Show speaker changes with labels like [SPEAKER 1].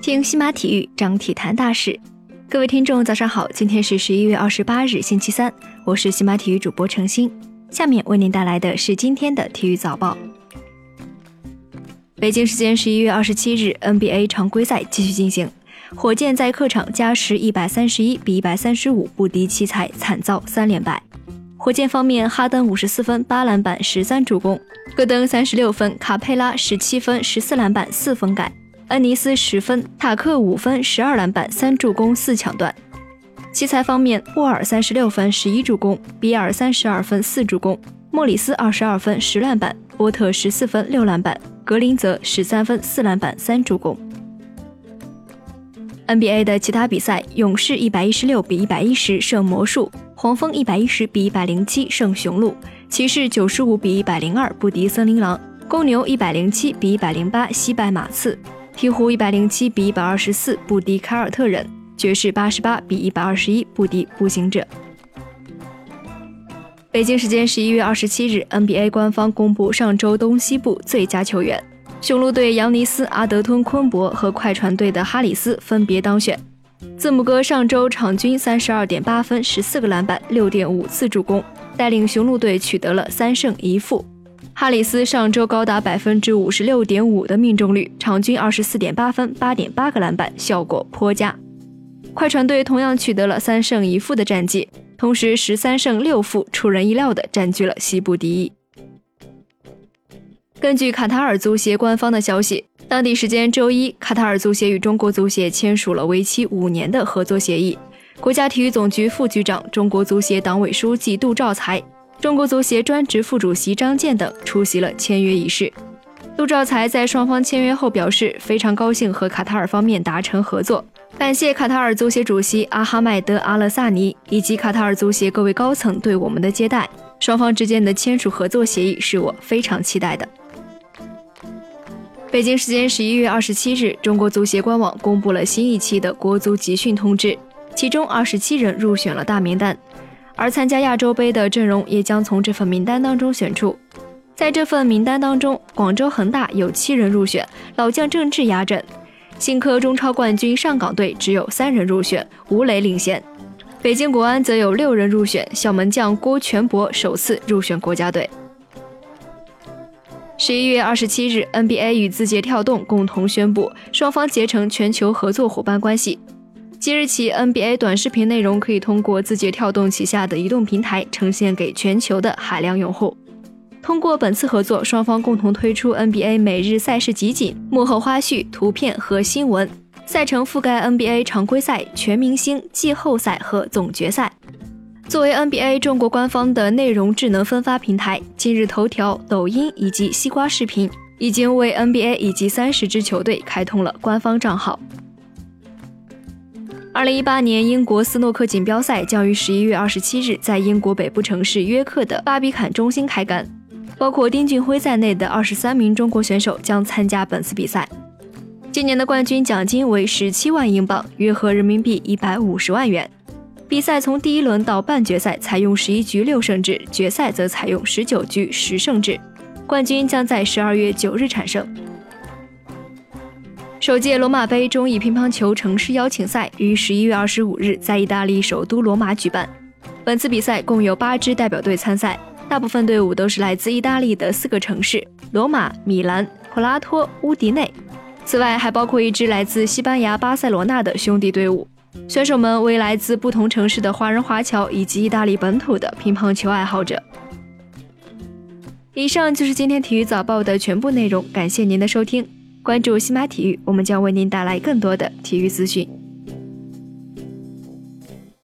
[SPEAKER 1] 听西马体育，张体坛大事。各位听众，早上好，今天是十一月二十八日，星期三，我是西马体育主播程鑫。下面为您带来的是今天的体育早报。北京时间十一月二十七日，NBA 常规赛继续进行，火箭在客场加时一百三十一比一百三十五不敌奇才，惨遭三连败。火箭方面，哈登五十四分、八篮板、十三助攻；戈登三十六分，卡佩拉十七分、十四篮板、四封盖。恩尼斯十分，塔克五分，十二篮板，三助攻，四抢断。奇才方面，沃尔三十六分，十一助攻；比尔三十二分，四助攻；莫里斯二十二分，十篮板；波特十四分，六篮板；格林则十三分，四篮板，三助攻。NBA 的其他比赛，勇士一百一十六比一百一十胜魔术，黄蜂一百一十比一百零七胜雄鹿，骑士九十五比一百零二不敌森林狼，公牛一百零七比一百零八惜败马刺。鹈鹕一百零七比一百二十四不敌凯尔特人，爵士八十八比一百二十一不敌步行者。北京时间十一月二十七日，NBA 官方公布上周东西部最佳球员，雄鹿队扬尼斯、阿德吞、昆博和快船队的哈里斯分别当选。字母哥上周场均三十二点八分、十四个篮板、六点五次助攻，带领雄鹿队取得了三胜一负。哈里斯上周高达百分之五十六点五的命中率，场均二十四点八分、八点八个篮板，效果颇佳。快船队同样取得了三胜一负的战绩，同时十三胜六负出人意料的占据了西部第一。根据卡塔尔足协官方的消息，当地时间周一，卡塔尔足协与中国足协签署了为期五年的合作协议。国家体育总局副局长、中国足协党委书记杜兆才。中国足协专职副主席张健等出席了签约仪式。杜兆才在双方签约后表示，非常高兴和卡塔尔方面达成合作，感谢卡塔尔足协主席阿哈迈德·阿勒萨尼以及卡塔尔足协各位高层对我们的接待。双方之间的签署合作协议是我非常期待的。北京时间十一月二十七日，中国足协官网公布了新一期的国足集训通知，其中二十七人入选了大名单。而参加亚洲杯的阵容也将从这份名单当中选出。在这份名单当中，广州恒大有七人入选，老将郑智压阵；新科中超冠军上港队只有三人入选，吴磊领衔；北京国安则有六人入选，小门将郭全博首次入选国家队。十一月二十七日，NBA 与字节跳动共同宣布，双方结成全球合作伙伴关系。即日起，NBA 短视频内容可以通过字节跳动旗下的移动平台呈现给全球的海量用户。通过本次合作，双方共同推出 NBA 每日赛事集锦、幕后花絮、图片和新闻。赛程覆盖 NBA 常规赛、全明星、季后赛和总决赛。作为 NBA 中国官方的内容智能分发平台，今日头条、抖音以及西瓜视频已经为 NBA 以及三十支球队开通了官方账号。二零一八年英国斯诺克锦标赛将于十一月二十七日在英国北部城市约克的巴比坎中心开杆，包括丁俊晖在内的二十三名中国选手将参加本次比赛。今年的冠军奖金为十七万英镑，约合人民币一百五十万元。比赛从第一轮到半决赛采用十一局六胜制，决赛则采用十九局十胜制，冠军将在十二月九日产生。首届罗马杯中意乒乓球城市邀请赛于十一月二十五日在意大利首都罗马举办。本次比赛共有八支代表队参赛，大部分队伍都是来自意大利的四个城市：罗马、米兰、普拉托、乌迪内。此外，还包括一支来自西班牙巴塞罗那的兄弟队伍。选手们为来自不同城市的华人华侨以及意大利本土的乒乓球爱好者。以上就是今天体育早报的全部内容，感谢您的收听。关注西马体育，我们将为您带来更多的体育资讯。